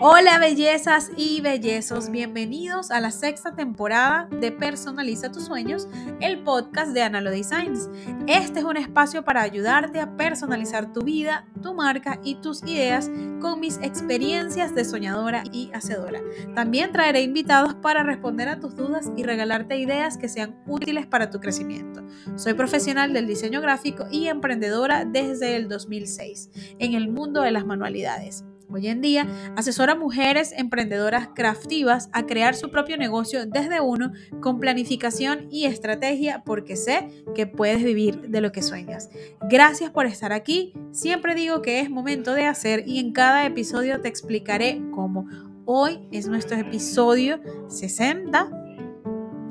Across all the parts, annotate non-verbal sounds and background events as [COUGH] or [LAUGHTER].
Hola bellezas y bellezos, bienvenidos a la sexta temporada de Personaliza tus sueños, el podcast de Analo Designs. Este es un espacio para ayudarte a personalizar tu vida, tu marca y tus ideas con mis experiencias de soñadora y hacedora. También traeré invitados para responder a tus dudas y regalarte ideas que sean útiles para tu crecimiento. Soy profesional del diseño gráfico y emprendedora desde el 2006 en el mundo de las manualidades. Hoy en día asesora a mujeres emprendedoras craftivas a crear su propio negocio desde uno con planificación y estrategia porque sé que puedes vivir de lo que sueñas. Gracias por estar aquí. Siempre digo que es momento de hacer y en cada episodio te explicaré cómo. Hoy es nuestro episodio 60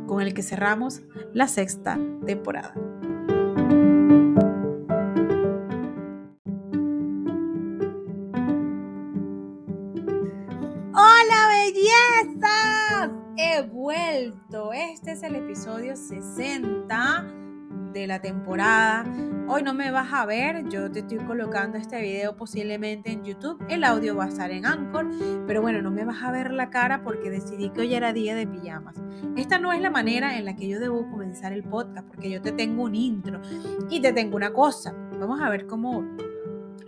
con el que cerramos la sexta temporada. Vuelto. Este es el episodio 60 de la temporada. Hoy no me vas a ver, yo te estoy colocando este video posiblemente en YouTube. El audio va a estar en Anchor, pero bueno, no me vas a ver la cara porque decidí que hoy era día de pijamas. Esta no es la manera en la que yo debo comenzar el podcast, porque yo te tengo un intro y te tengo una cosa. Vamos a ver cómo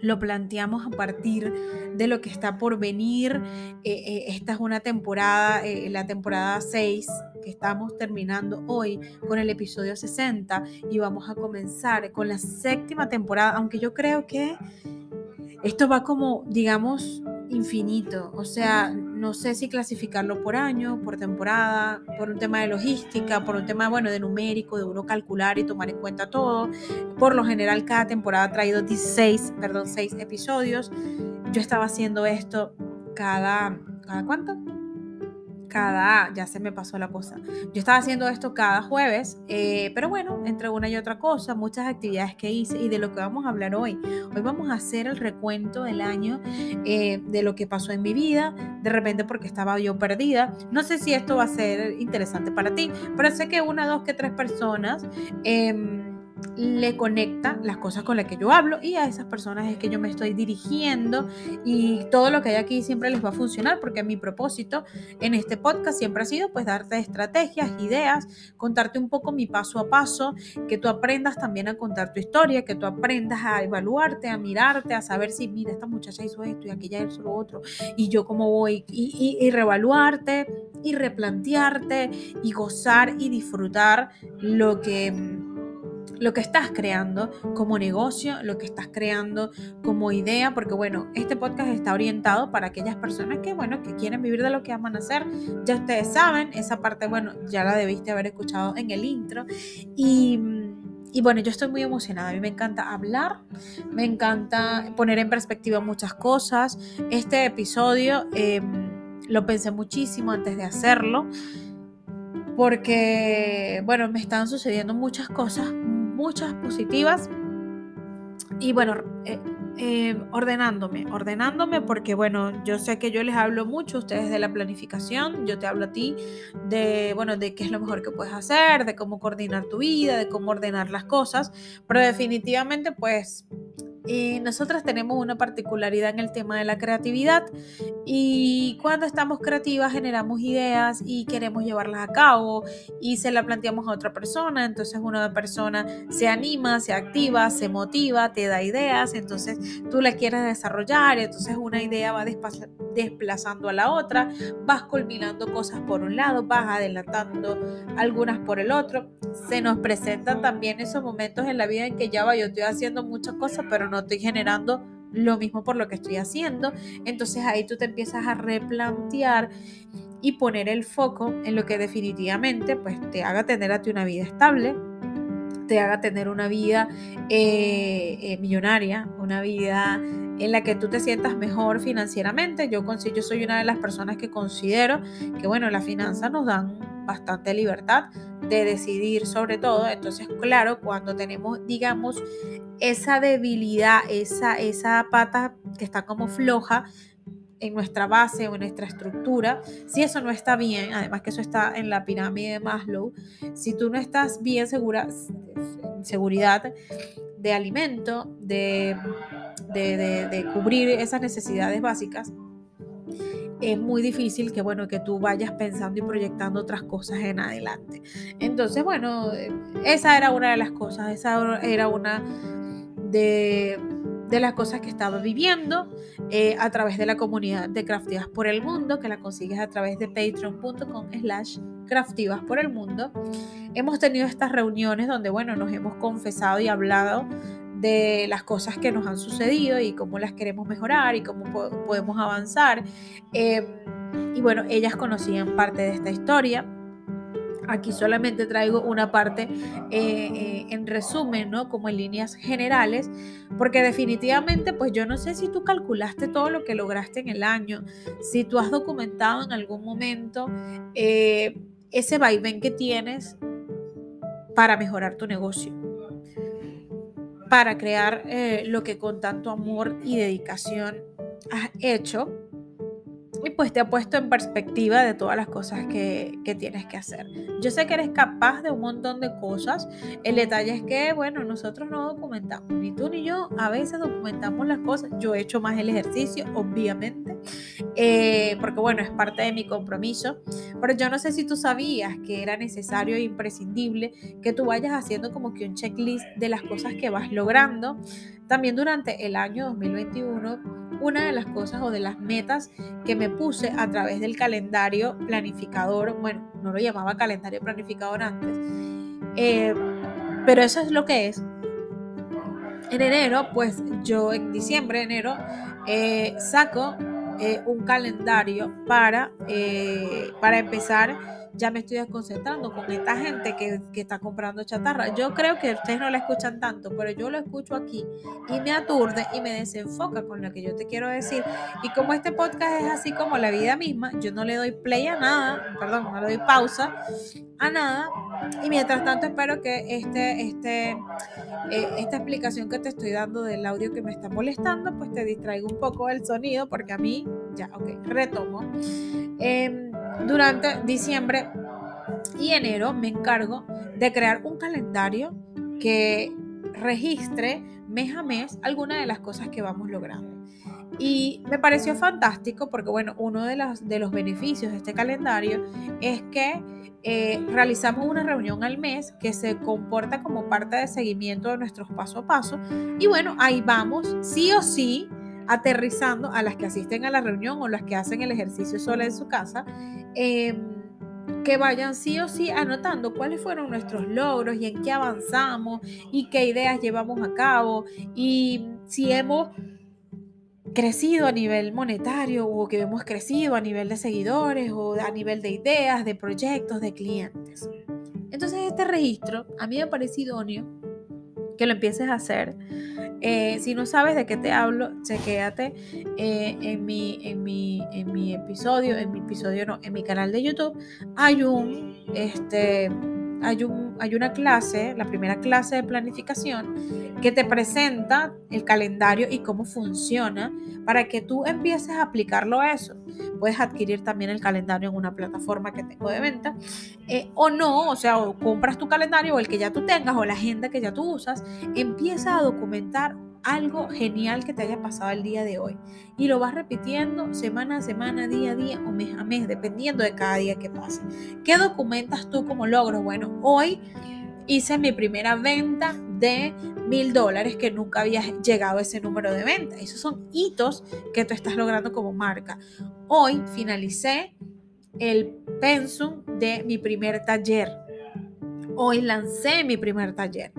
lo planteamos a partir de lo que está por venir. Eh, eh, esta es una temporada, eh, la temporada 6, que estamos terminando hoy con el episodio 60 y vamos a comenzar con la séptima temporada, aunque yo creo que esto va como, digamos, infinito. O sea, no sé si clasificarlo por año, por temporada, por un tema de logística, por un tema, bueno, de numérico, de uno calcular y tomar en cuenta todo. Por lo general, cada temporada ha traído 16, perdón, 6 episodios. Yo estaba haciendo esto cada, ¿cada cuánto? Cada, ya se me pasó la cosa. Yo estaba haciendo esto cada jueves, eh, pero bueno, entre una y otra cosa, muchas actividades que hice y de lo que vamos a hablar hoy. Hoy vamos a hacer el recuento del año, eh, de lo que pasó en mi vida, de repente porque estaba yo perdida. No sé si esto va a ser interesante para ti, pero sé que una, dos, que tres personas... Eh, le conecta las cosas con las que yo hablo y a esas personas es que yo me estoy dirigiendo y todo lo que hay aquí siempre les va a funcionar porque mi propósito en este podcast siempre ha sido pues darte estrategias, ideas, contarte un poco mi paso a paso, que tú aprendas también a contar tu historia, que tú aprendas a evaluarte, a mirarte, a saber si mira esta muchacha hizo esto y aquella hizo lo otro y yo cómo voy y, y, y reevaluarte y replantearte y gozar y disfrutar lo que lo que estás creando como negocio, lo que estás creando como idea, porque bueno, este podcast está orientado para aquellas personas que, bueno, que quieren vivir de lo que aman hacer. Ya ustedes saben, esa parte, bueno, ya la debiste haber escuchado en el intro. Y, y bueno, yo estoy muy emocionada, a mí me encanta hablar, me encanta poner en perspectiva muchas cosas. Este episodio em, lo pensé muchísimo antes de hacerlo porque, bueno, me están sucediendo muchas cosas muchas positivas. Y bueno, eh, eh, ordenándome, ordenándome porque bueno, yo sé que yo les hablo mucho a ustedes de la planificación, yo te hablo a ti de, bueno, de qué es lo mejor que puedes hacer, de cómo coordinar tu vida, de cómo ordenar las cosas, pero definitivamente pues nosotras tenemos una particularidad en el tema de la creatividad. Y cuando estamos creativas generamos ideas y queremos llevarlas a cabo y se la planteamos a otra persona, entonces una persona se anima, se activa, se motiva, te da ideas, entonces tú la quieres desarrollar, entonces una idea va desplazando a la otra, vas culminando cosas por un lado, vas adelantando algunas por el otro, se nos presentan también esos momentos en la vida en que ya va, yo estoy haciendo muchas cosas, pero no no estoy generando lo mismo por lo que estoy haciendo. Entonces ahí tú te empiezas a replantear y poner el foco en lo que definitivamente pues te haga tener a ti una vida estable, te haga tener una vida eh, eh, millonaria, una vida en la que tú te sientas mejor financieramente. Yo, yo soy una de las personas que considero que, bueno, las finanzas nos dan bastante libertad de decidir sobre todo. Entonces, claro, cuando tenemos, digamos, esa debilidad, esa, esa pata que está como floja en nuestra base o en nuestra estructura, si eso no está bien, además que eso está en la pirámide de Maslow, si tú no estás bien segura, seguridad de alimento, de, de, de cubrir esas necesidades básicas, es muy difícil que, bueno, que tú vayas pensando y proyectando otras cosas en adelante. Entonces, bueno, esa era una de las cosas, esa era una de, las cosas que estaba viviendo eh, a través de la comunidad de Craftivas por el Mundo, que la consigues a través de patreon.com slash craftivas por el mundo. Hemos tenido estas reuniones donde, bueno, nos hemos confesado y hablado de las cosas que nos han sucedido y cómo las queremos mejorar y cómo podemos avanzar. Em, y bueno, ellas conocían parte de esta historia. Aquí solamente traigo una parte eh, eh, en resumen, ¿no? Como en líneas generales, porque definitivamente, pues yo no sé si tú calculaste todo lo que lograste en el año, si tú has documentado en algún momento eh, ese vaivén que tienes para mejorar tu negocio para crear eh, lo que con tanto amor y dedicación has hecho y pues te ha puesto en perspectiva de todas las cosas que, tienes que hacer. Yo sé que eres capaz de un montón de cosas. El detalle es que, bueno, nosotros no documentamos, ni tú ni yo, a veces documentamos las cosas. Yo he hecho más el ejercicio, obviamente, eh, porque bueno, es parte de mi compromiso. Pero yo no sé si tú sabías que era necesario e imprescindible que tú vayas haciendo como que un checklist de las cosas que vas logrando. También durante el año 2021 una de las cosas o de las metas que me puse a través del calendario planificador, bueno, no lo llamaba calendario planificador antes, eh, pero eso es lo que es. En enero, pues yo en diciembre, enero, eh, saco eh, un calendario para, para empezar ya me estoy concentrando con esta gente que, está comprando chatarra. Yo creo que ustedes no la escuchan tanto, pero yo lo escucho aquí y me aturde y me desenfoca con lo que yo te quiero decir. Y como este podcast es así como la vida misma, yo no le doy play a nada, perdón, no le doy pausa a nada. Y mientras tanto espero que este, este, eh, esta explicación que te estoy dando del audio que me está molestando, pues te distraiga un poco el sonido, porque a mí, ya, ok, retomo. Em, durante diciembre y enero me encargo de crear un calendario que registre mes a mes algunas de las cosas que vamos logrando. Y me pareció fantástico porque, bueno, uno de los, de los beneficios de este calendario es que eh, realizamos una reunión al mes que se comporta como parte de seguimiento de nuestros paso a paso. Y bueno, ahí vamos, sí o sí, aterrizando a las que asisten a la reunión o las que hacen el ejercicio sola en su casa, em, que vayan sí o sí anotando cuáles fueron nuestros logros y en qué avanzamos y qué ideas llevamos a cabo y si hemos crecido a nivel monetario o que hemos crecido a nivel de seguidores o a nivel de ideas, de proyectos, de clientes. Entonces este registro a mí me parece idóneo que lo empieces a hacer. Eh, si no sabes de qué te hablo, chequéate eh, en, mi, en, mi, en mi episodio, en mi episodio no, en mi canal de YouTube, hay un, este, hay, un, hay una clase, la primera clase de planificación, que te presenta el calendario y cómo funciona para que tú empieces a aplicarlo a eso. Puedes adquirir también el calendario en una plataforma que tengo de venta eh, o no, o sea, o compras tu calendario o el que ya tú tengas o la agenda que ya tú usas, empieza a documentar algo genial que te haya pasado el día de hoy. Y lo vas repitiendo semana a semana, día a día o mes a mes, dependiendo de cada día que pase. ¿Qué documentas tú como logro? Bueno, hoy hice mi primera venta de mil dólares que nunca había llegado a ese número de venta. Esos son hitos que tú estás logrando como marca. Hoy finalicé el pensum de mi primer taller. Hoy lancé mi primer taller.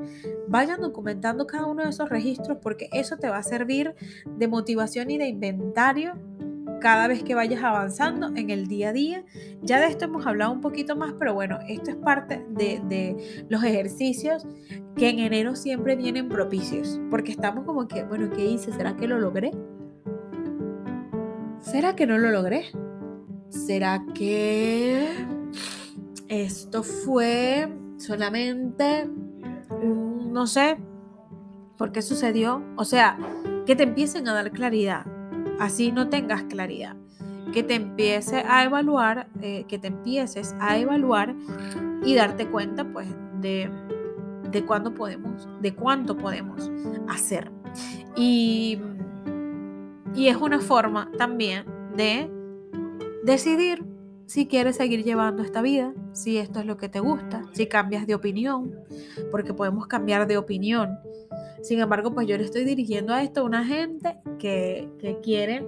Vayan documentando cada uno de esos registros porque eso te va a servir de motivación y de inventario cada vez que vayas avanzando en el día a día. Ya de esto hemos hablado un poquito más, pero bueno, esto es parte de, de, los ejercicios que en enero siempre vienen propicios, porque estamos como que, bueno, ¿qué hice? ¿Será que lo logré? ¿Será que no lo logré? ¿Será que esto fue solamente no sé por qué sucedió. O sea, que te empiecen a dar claridad, así no tengas claridad. Que te empiece a evaluar, eh, que te empieces a evaluar y darte cuenta, pues, de, de cuándo podemos, de cuánto podemos hacer. Y, y es una forma también de decidir si quieres seguir llevando esta vida, si esto es lo que te gusta, si cambias de opinión, porque podemos cambiar de opinión. Sin embargo, pues yo le estoy dirigiendo a esto a una gente que, que quiere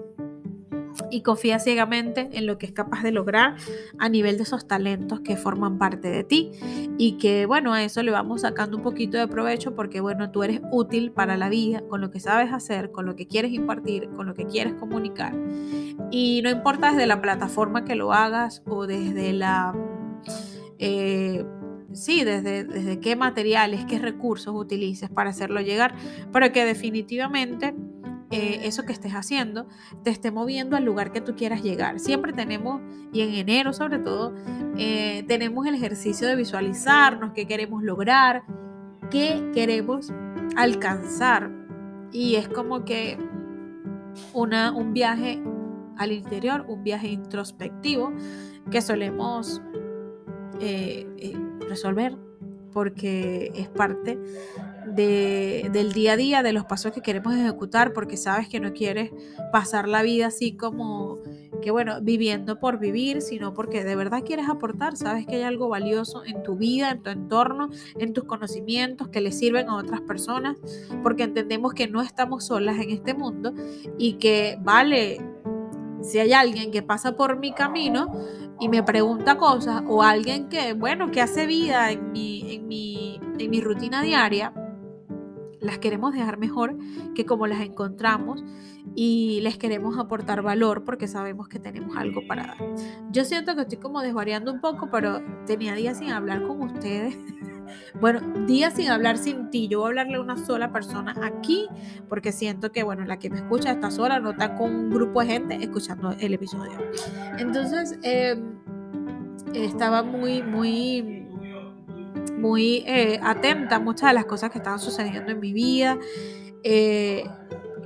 y confía ciegamente en lo que es capaz de lograr a nivel de esos talentos que forman parte de ti y que bueno, a eso le vamos sacando un poquito de provecho porque bueno, tú eres útil para la vida con lo que sabes hacer, con lo que quieres impartir, con lo que quieres comunicar. Y no importa desde la plataforma que lo hagas o desde la... Eh, sí, desde, desde qué materiales, qué recursos utilices para hacerlo llegar, pero que definitivamente eh, eso que estés haciendo te esté moviendo al lugar que tú quieras llegar. Siempre tenemos, y en enero sobre todo, eh, tenemos el ejercicio de visualizarnos, qué queremos lograr, qué queremos alcanzar. Y es como que una, un viaje al interior, un viaje introspectivo que solemos eh, resolver porque es parte del día a día, de los pasos que queremos ejecutar, porque sabes que no quieres pasar la vida así como que, bueno, viviendo por vivir, sino porque de verdad quieres aportar, sabes que hay algo valioso en tu vida, en tu entorno, en tus conocimientos que le sirven a otras personas, porque entendemos que no estamos solas en este mundo y que vale, si hay alguien que pasa por mi camino, y me pregunta cosas o alguien que, bueno, que hace vida en mi, en mi, en mi rutina diaria, las queremos dejar mejor que como las encontramos y les queremos aportar valor porque sabemos que tenemos algo para dar. Yo siento que estoy como desvariando un poco, pero tenía días sin hablar con ustedes. [LAUGHS] Bueno, días sin hablar sin ti. Yo voy a hablarle a una sola persona aquí porque siento que, bueno, la que me escucha está sola, no está con un grupo de gente escuchando el episodio. Entonces, em, estaba muy, muy muy eh, atenta a muchas de las cosas que estaban sucediendo en mi vida. Eh,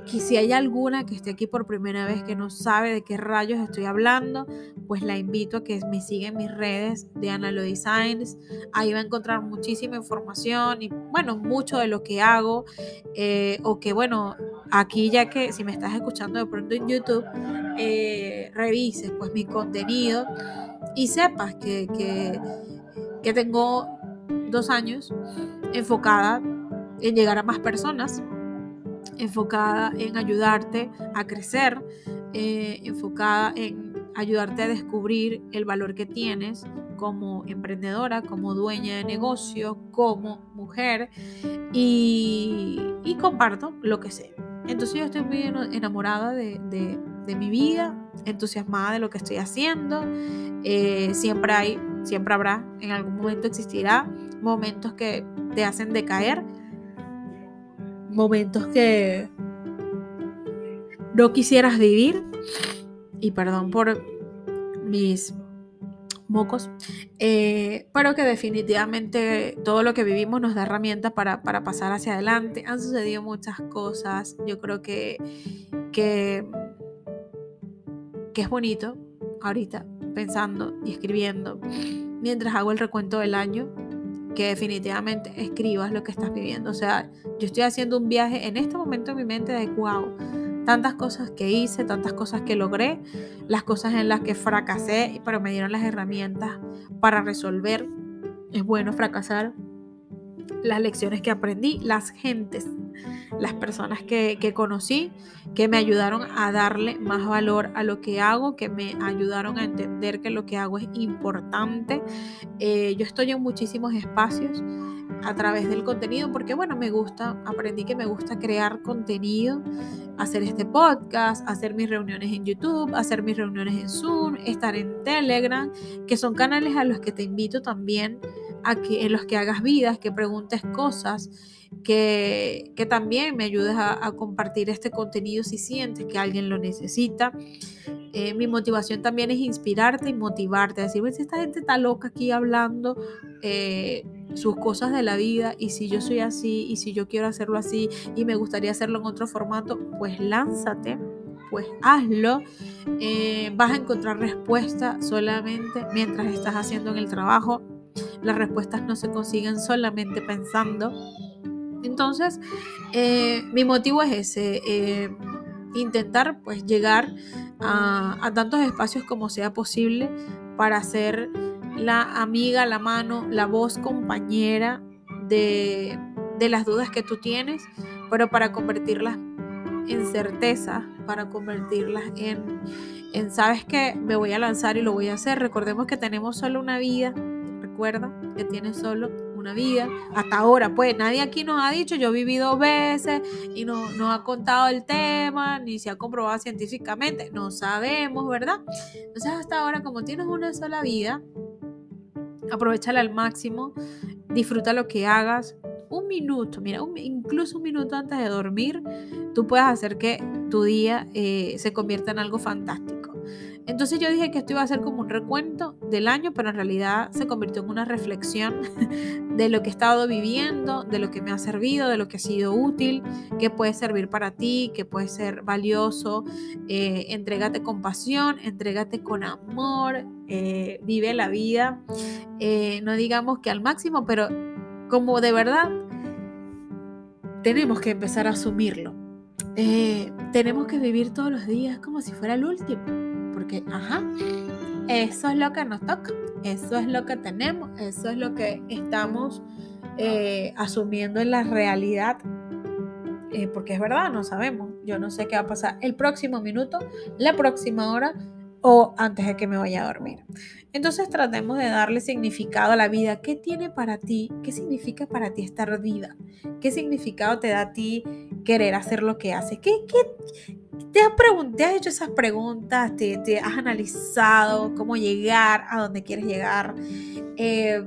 que si hay alguna que esté aquí por primera vez que no sabe de qué rayos estoy hablando, pues la invito a que me siga en mis redes de Analo Designs. Ahí va a encontrar muchísima información y bueno, mucho de lo que hago. Eh, o que bueno, aquí ya que si me estás escuchando de pronto en YouTube, revises pues mi contenido y sepas que, que, que tengo dos años enfocada en llegar a más personas, enfocada en ayudarte a crecer, eh, enfocada en ayudarte a descubrir el valor que tienes como emprendedora, como dueña de negocio, como mujer y, comparto lo que sé. Entonces yo estoy muy enamorada de, mi vida, entusiasmada de lo que estoy haciendo. Eh, siempre hay, siempre habrá, en algún momento existirá momentos que te hacen decaer, momentos que no quisieras vivir. Y perdón por mis mocos, eh, pero que definitivamente todo lo que vivimos nos da herramientas para, pasar hacia adelante. Han sucedido muchas cosas, yo creo que, que, que es bonito ahorita pensando y escribiendo mientras hago el recuento del año que definitivamente escribas lo que estás viviendo. O sea, yo estoy haciendo un viaje en este momento en mi mente de wow, tantas cosas que hice, tantas cosas que logré, las cosas en las que fracasé, pero me dieron las herramientas para resolver. Es bueno fracasar, las lecciones que aprendí, las gentes, las personas que, conocí, que me ayudaron a darle más valor a lo que hago, que me ayudaron a entender que lo que hago es importante. Eh, yo estoy en muchísimos espacios a través del contenido porque bueno, me gusta, aprendí que me gusta crear contenido, hacer este podcast, hacer mis reuniones en YouTube, hacer mis reuniones en Zoom, estar en Telegram, que son canales a los que te invito también a en los que hagas vidas, que preguntes cosas, que, que también me ayudes a, compartir este contenido si sientes que alguien lo necesita. Eh, mi motivación también es inspirarte y motivarte, a decir, si esta gente está loca aquí hablando eh, sus cosas de la vida y si yo soy así y si yo quiero hacerlo así y me gustaría hacerlo en otro formato, pues lánzate pues hazlo. Eh, vas a encontrar respuesta solamente mientras estás haciendo en el trabajo. Las respuestas no se consiguen solamente pensando. Entonces, eh, mi motivo es ese, eh, intentar pues llegar a, tantos espacios como sea posible para ser la amiga, la mano, la voz compañera de, de las dudas que tú tienes, pero para convertirlas en certeza, para convertirlas en, en, sabes que me voy a lanzar y lo voy a hacer. Recordemos que tenemos solo una vida, recuerda que tienes solo una vida. Hasta ahora, pues nadie aquí nos ha dicho, yo viví dos veces y no nos ha contado el tema, ni se ha comprobado científicamente, no sabemos, ¿verdad? Entonces hasta ahora, como tienes una sola vida, aprovechala al máximo, disfruta lo que hagas. Un minuto, mira, incluso un minuto antes de dormir, tú puedes hacer que tu día eh, se convierta en algo fantástico. Entonces yo dije que esto iba a ser como un recuento del año, pero en realidad se convirtió en una reflexión [LAUGHS] de lo que he estado viviendo, de lo que me ha servido, de lo que ha sido útil, que puede servir para ti, que puede ser valioso. Eh, entrégate con pasión, entrégate con amor, eh, vive la vida, eh, no digamos que al máximo, pero como de verdad tenemos que empezar a asumirlo. tenemos que vivir todos los días como si fuera el último porque, ajá, eso es lo que nos toca, eso es lo que tenemos, eso es lo que estamos eh, asumiendo en la realidad, eh, porque es verdad, no sabemos, yo no sé qué va a pasar el próximo minuto, la próxima hora o antes de que me vaya a dormir. Entonces tratemos de darle significado a la vida. ¿Qué tiene para ti? ¿Qué significa para ti estar vida? ¿Qué significado te da a ti querer hacer lo que haces? ¿Qué, qué, te, has te has hecho esas preguntas? ¿Te, has analizado cómo llegar a donde quieres llegar? Eh,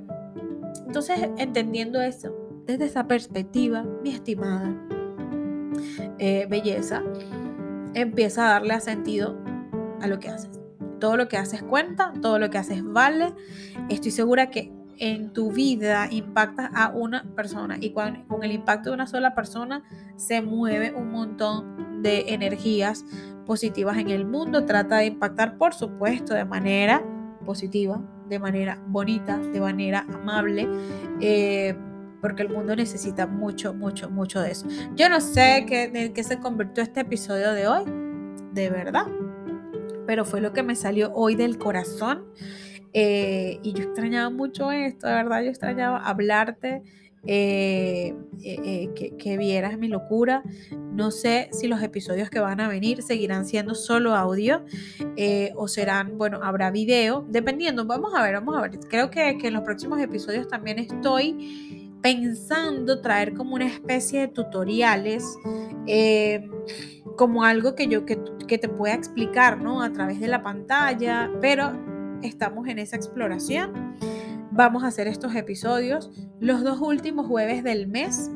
entonces, entendiendo eso, desde esa perspectiva, mi estimada eh, belleza, empieza a darle sentido a lo que haces. Todo lo que haces cuenta, todo lo que haces vale. Estoy segura que en tu vida impactas a una persona y con, con el impacto de una sola persona se mueve un montón de energías positivas en el mundo. Trata de impactar, por supuesto, de manera positiva, de manera bonita, de manera amable. Eh, porque el mundo necesita mucho, mucho, mucho de eso. Yo no sé qué, en qué se convirtió este episodio de hoy, de verdad pero fue lo que me salió hoy del corazón. Eh, y yo extrañaba mucho esto, de verdad, yo extrañaba hablarte, eh, eh, que, que, vieras mi locura. No sé si los episodios que van a venir seguirán siendo solo audio o serán, bueno, habrá video, dependiendo. Vamos a ver, vamos a ver. Creo que, que en los próximos episodios también estoy pensando traer como una especie de tutoriales como algo que yo que, te pueda explicar, ¿no? A través de la pantalla, pero estamos en esa exploración. Vamos a hacer estos episodios los dos últimos jueves del mes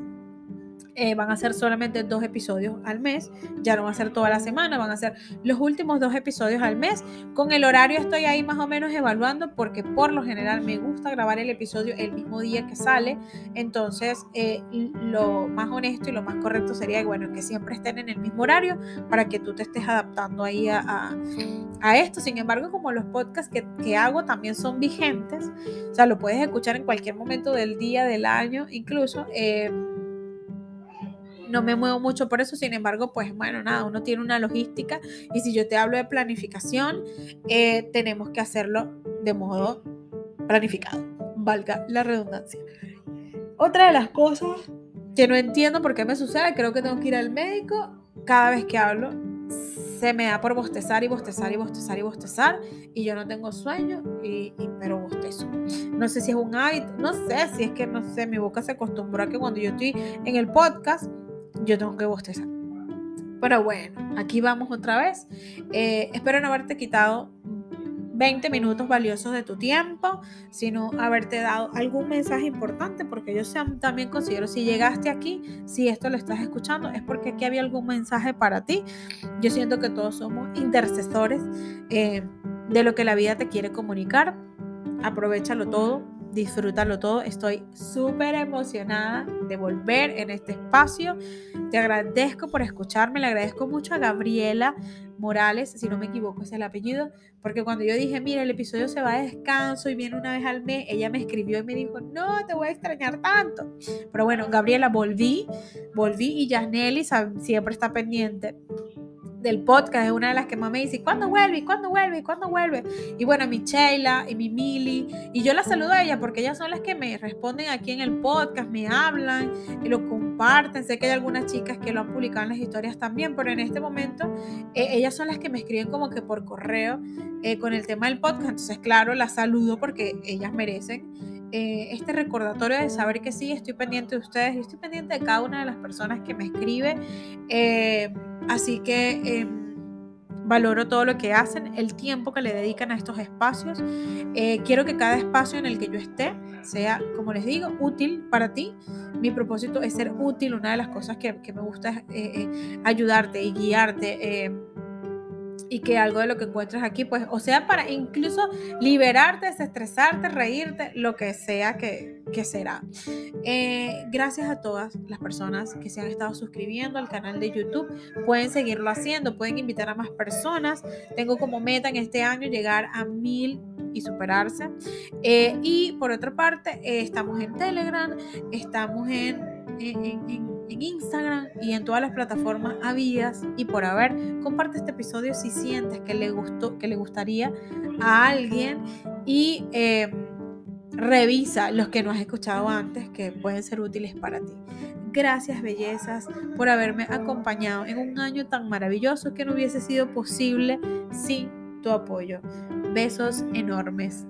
eh, van a ser solamente dos episodios al mes, ya no va a ser toda la semana, van a ser los últimos dos episodios al mes. Con el horario estoy ahí más o menos evaluando porque por lo general me gusta grabar el episodio el mismo día que sale, entonces eh, lo más honesto y lo más correcto sería bueno, que siempre estén en el mismo horario para que tú te estés adaptando ahí a, a, esto. Sin embargo, como los podcasts que, que hago también son vigentes, o sea, lo puedes escuchar en cualquier momento del día, del año, incluso. Eh, no me muevo mucho por eso, sin embargo, pues bueno, nada, uno tiene una logística y si yo te hablo de planificación, eh, tenemos que hacerlo de modo planificado, valga la redundancia. Otra de las cosas que no entiendo por qué me sucede, creo que tengo que ir al médico cada vez que hablo. Se me da por bostezar y bostezar y bostezar y bostezar y yo no tengo sueño y, y pero bostezo. No sé si es un hábito, no sé si es que no sé, mi boca se acostumbró a que cuando yo estoy en el podcast yo tengo que bostezar. Pero bueno, aquí vamos otra vez. Eh, espero no haberte quitado 20 minutos valiosos de tu tiempo, sino haberte dado algún mensaje importante, porque yo también considero, si llegaste aquí, si esto lo estás escuchando, es porque aquí había algún mensaje para ti. Yo siento que todos somos intercesores eh, de lo que la vida te quiere comunicar. Aprovechalo todo, disfrútalo todo. Estoy súper emocionada de volver en este espacio. Te agradezco por escucharme, le agradezco mucho a Gabriela Morales, si no me equivoco es el apellido, porque cuando yo dije, mira, el episodio se va de descanso y viene una vez al mes, ella me escribió y me dijo, no, te voy a extrañar tanto. Pero bueno, Gabriela, volví, volví y Yasneli siempre está pendiente del podcast es una de las que más me dice, ¿cuándo vuelve? ¿Cuándo vuelve? ¿Cuándo vuelve? Y bueno, mi Sheila y mi Mili, y yo la saludo a ella porque ellas son las que me responden aquí en el podcast, me hablan y lo comparten. Sé que hay algunas chicas que lo han publicado en las historias también, pero en este momento eh, ellas son las que me escriben como que por correo eh, con el tema del podcast. Entonces, claro, las saludo porque ellas merecen. Eh, este recordatorio de saber que sí, estoy pendiente de ustedes, y estoy pendiente de cada una de las personas que me escribe. Así que em, valoro todo lo que hacen, el tiempo que le dedican a estos espacios. Eh, quiero que cada espacio en el que yo esté sea, como les digo, útil para ti. Mi propósito es ser útil. Una de las cosas que, me gusta es eh, eh, ayudarte y guiarte em, y que algo de lo que encuentres aquí, pues, o sea, para incluso liberarte, desestresarte, reírte, lo que sea que, que será. Eh, gracias a todas las personas que se han estado suscribiendo al canal de YouTube. Pueden seguirlo haciendo, pueden invitar a más personas. Tengo como meta en este año llegar a mil y superarse. Eh, y por otra parte, eh, estamos en Telegram, estamos en, Instagram y en todas las plataformas habidas y por haber. Comparte este episodio si sientes que le gustó, que le gustaría a alguien y eh, revisa los que no has escuchado antes que pueden ser útiles para ti. Gracias, bellezas, por haberme acompañado en un año tan maravilloso que no hubiese sido posible sin tu apoyo. Besos enormes.